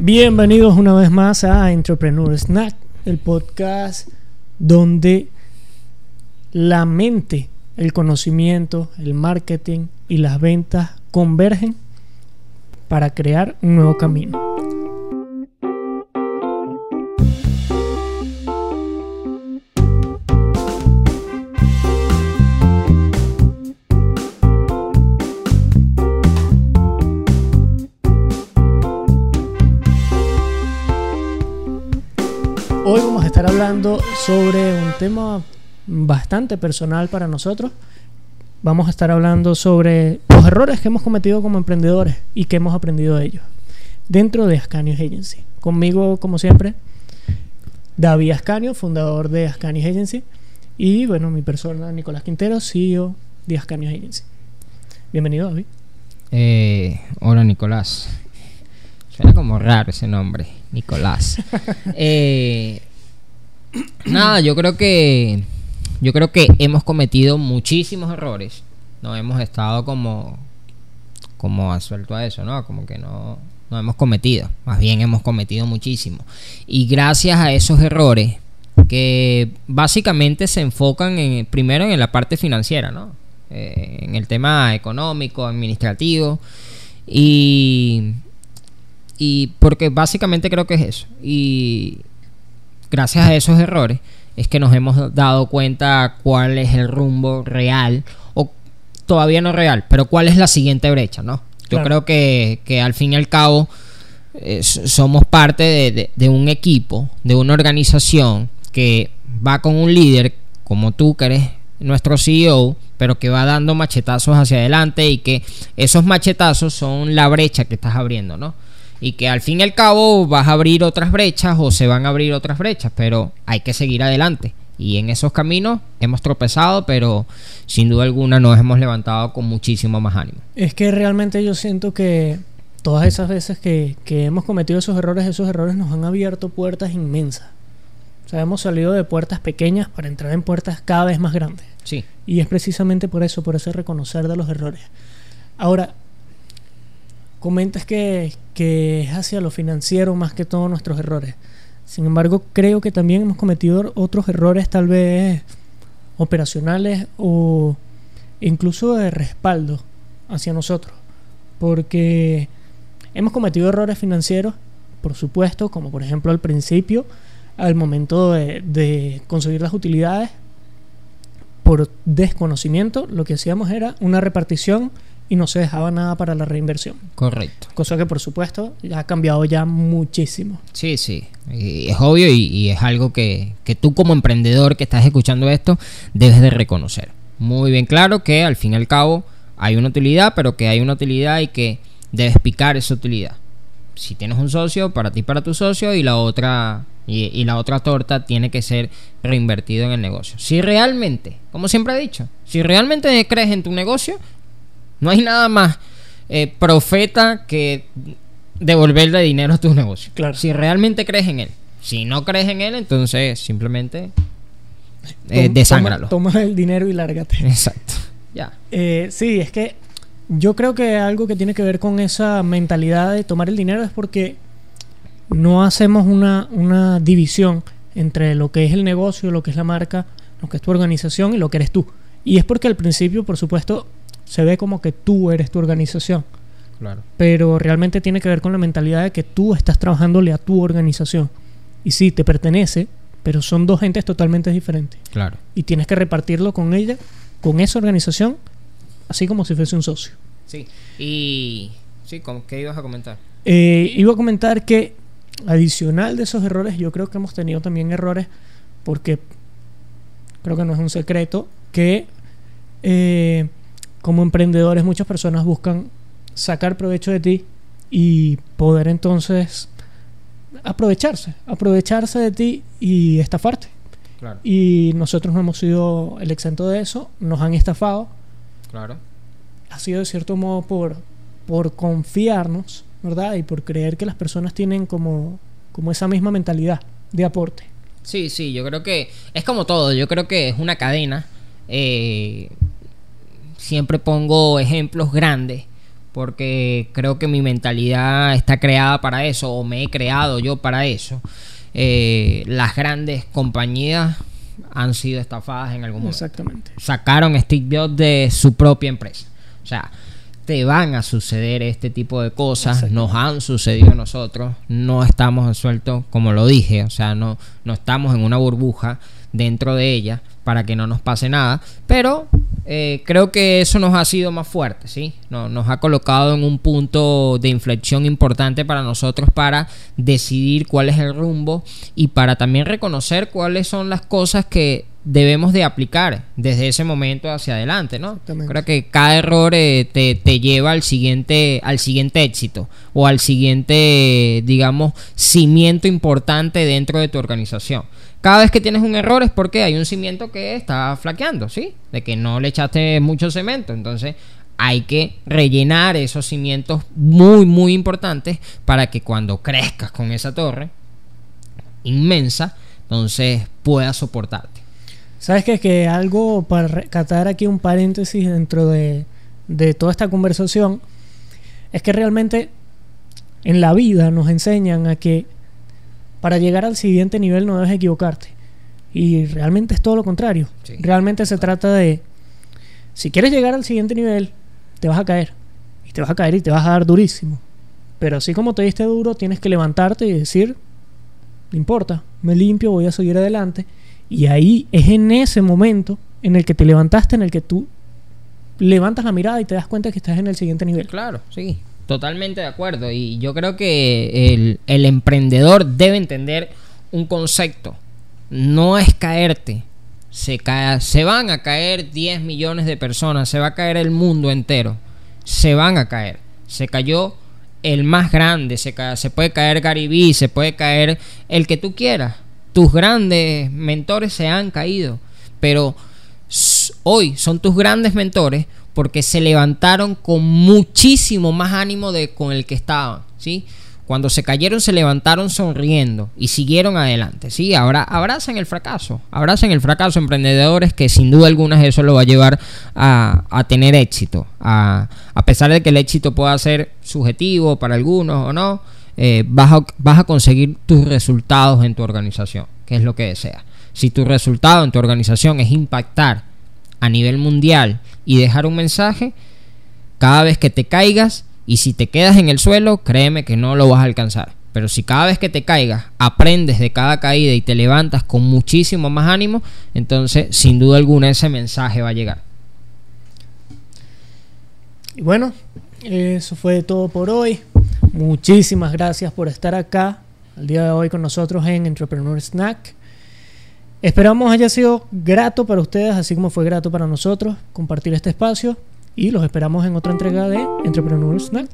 Bienvenidos una vez más a Entrepreneur Snack, el podcast donde la mente, el conocimiento, el marketing y las ventas convergen para crear un nuevo camino. Hoy vamos a estar hablando sobre un tema bastante personal para nosotros. Vamos a estar hablando sobre los errores que hemos cometido como emprendedores y que hemos aprendido de ellos dentro de Ascanius Agency. Conmigo, como siempre, David Ascanio, fundador de Ascanius Agency, y bueno, mi persona, Nicolás Quintero, CEO de Ascanius Agency. Bienvenido, David. Eh, hola, Nicolás. Suena como raro ese nombre, Nicolás. Eh, nada, yo creo que yo creo que hemos cometido muchísimos errores. No hemos estado como como asuelto a eso, ¿no? Como que no no hemos cometido, más bien hemos cometido muchísimo. Y gracias a esos errores que básicamente se enfocan en primero en la parte financiera, ¿no? Eh, en el tema económico, administrativo y y porque básicamente creo que es eso. Y gracias a esos errores es que nos hemos dado cuenta cuál es el rumbo real, o todavía no real, pero cuál es la siguiente brecha, ¿no? Yo creo que, que, al fin y al cabo eh, somos parte de, de, un equipo, de una organización que va con un líder como tú que eres nuestro CEO, pero que va dando machetazos hacia adelante y que esos machetazos son la brecha que estás abriendo, ¿no? Y que al fin y al cabo vas a abrir otras brechas o se van a abrir otras brechas, pero hay que seguir adelante. Y en esos caminos hemos tropezado, pero sin duda alguna nos hemos levantado con muchísimo más ánimo. Es que realmente yo siento que todas esas veces que, que hemos cometido esos errores, esos errores nos han abierto puertas inmensas. O sea, hemos salido de puertas pequeñas para entrar en puertas cada vez más grandes. Sí. Y es precisamente por eso, por ese reconocer de los errores. Ahora, comentas que, es hacia lo financiero más que todos nuestros errores. Sin embargo, creo que también hemos cometido otros errores tal vez operacionales o incluso de respaldo hacia nosotros. Porque hemos cometido errores financieros, por supuesto, como por ejemplo al principio, al momento de, de conseguir las utilidades, por desconocimiento, lo que hacíamos era una repartición y no se dejaba nada para la reinversión. Correcto. Cosa que por supuesto ya ha cambiado ya muchísimo. Sí, sí. Y es obvio y, y es algo que, que, tú como emprendedor que estás escuchando esto debes de reconocer. Muy bien claro que al fin y al cabo hay una utilidad, pero que hay una utilidad y que debes picar esa utilidad. Si tienes un socio, para ti, para tu socio, y la otra y, y, la otra torta tiene que ser reinvertido en el negocio. Si realmente, como siempre he dicho, si realmente crees en tu negocio, no hay nada más eh, profeta que devolverle dinero a tus negocios. Claro. Si realmente crees en él. Si no crees en él, entonces simplemente eh, toma, el dinero y lárgate. Exacto. Ya. Eh, sí, es que yo creo que algo que tiene que ver con esa mentalidad de tomar el dinero es porque no hacemos una, una división entre lo que es el negocio, lo que es la marca, lo que es tu organización y lo que eres tú. Y es porque al principio, por supuesto, se ve como que tú eres tu organización. Claro. Pero realmente tiene que ver con la mentalidad de que tú estás trabajándole a tu organización. Y sí, te pertenece, pero son dos gentes totalmente diferentes. Claro. Y tienes que repartirlo con ella, con esa organización, así como si fuese un socio. Sí. Y. Sí, ¿qué ibas a comentar? Eh, iba a comentar que, adicional de esos errores, yo creo que hemos tenido también errores, porque creo que no es un secreto, que. Eh, como emprendedores muchas personas buscan sacar provecho de ti y poder entonces aprovecharse, aprovecharse de ti y estafarte. Claro. Y nosotros no hemos sido el exento de eso, nos han estafado. Claro. Ha sido de cierto modo por, por confiarnos, ¿verdad? Y por creer que las personas tienen como, como esa misma mentalidad de aporte. Sí, sí, yo creo que es como todo, yo creo que es una cadena. Eh, siempre pongo ejemplos grandes porque creo que mi mentalidad está creada para eso o me he creado yo para eso. Eh, las grandes compañías han sido estafadas en algún momento. Exactamente. Sacaron Steve Jobs de su propia empresa. O sea, te van a suceder este tipo de cosas, nos han sucedido a nosotros, no estamos sueltos, como lo dije, o sea, no, no estamos en una burbuja dentro de ella para que no nos pase nada, pero eh, creo que eso nos ha sido más fuerte, ¿sí? nos ha colocado en un punto de inflexión importante para nosotros para decidir cuál es el rumbo y para también reconocer cuáles son las cosas que debemos de aplicar desde ese momento hacia adelante, ¿no? Creo que cada error eh, te, te, lleva al siguiente, al siguiente éxito o al siguiente, digamos, cimiento importante dentro de tu organización. Cada vez que tienes un error es porque hay un cimiento que está flaqueando, ¿sí? De que no le echaste mucho cemento. Entonces hay que rellenar esos cimientos muy, muy importantes para que cuando crezcas con esa torre inmensa, entonces puedas soportarte. ¿Sabes qué? Que algo para recatar aquí un paréntesis dentro de, de toda esta conversación es que realmente en la vida nos enseñan a que para llegar al siguiente nivel no debes equivocarte. Y realmente es todo lo contrario. Realmente se trata de, si quieres llegar al siguiente nivel, te vas a caer. Y te vas a caer y te vas a dar durísimo. Pero así como te diste duro, tienes que levantarte y decir, no importa, me limpio, voy a seguir adelante. Y ahí es en ese momento en el que te levantaste, en el que tú levantas la mirada y te das cuenta que estás en el siguiente nivel. Claro, sí. Totalmente de acuerdo. Y yo creo que el, emprendedor debe entender un concepto. No es caerte. Se, se van a caer 10 millones de personas. Se va a caer el mundo entero. Se van a caer. Se cayó el más grande. Se, se puede caer Garibí. Se puede caer el que tú quieras. Tus grandes mentores se han caído. Pero hoy son tus grandes mentores porque se levantaron con muchísimo más ánimo de con el que estaban, ¿sí? Cuando se cayeron se levantaron sonriendo y siguieron adelante, ¿sí? Ahora abrazan el fracaso, abrazan el fracaso emprendedores que sin duda alguna eso lo va a llevar a, tener éxito, a, pesar de que el éxito pueda ser subjetivo para algunos o no, eh, vas, a, vas a conseguir tus resultados en tu organización, que es lo que deseas. Si tu resultado en tu organización es impactar a nivel mundial y dejar un mensaje, cada vez que te caigas y si te quedas en el suelo, créeme que no lo vas a alcanzar. Pero si cada vez que te caigas aprendes de cada caída y te levantas con muchísimo más ánimo, entonces sin duda alguna ese mensaje va a llegar. Y bueno, eso fue todo por hoy. Muchísimas gracias por estar acá el día de hoy con nosotros en Entrepreneur Snack. Esperamos haya sido grato para ustedes, así como fue grato para nosotros compartir este espacio y los esperamos en otra entrega de Entrepreneur Snack.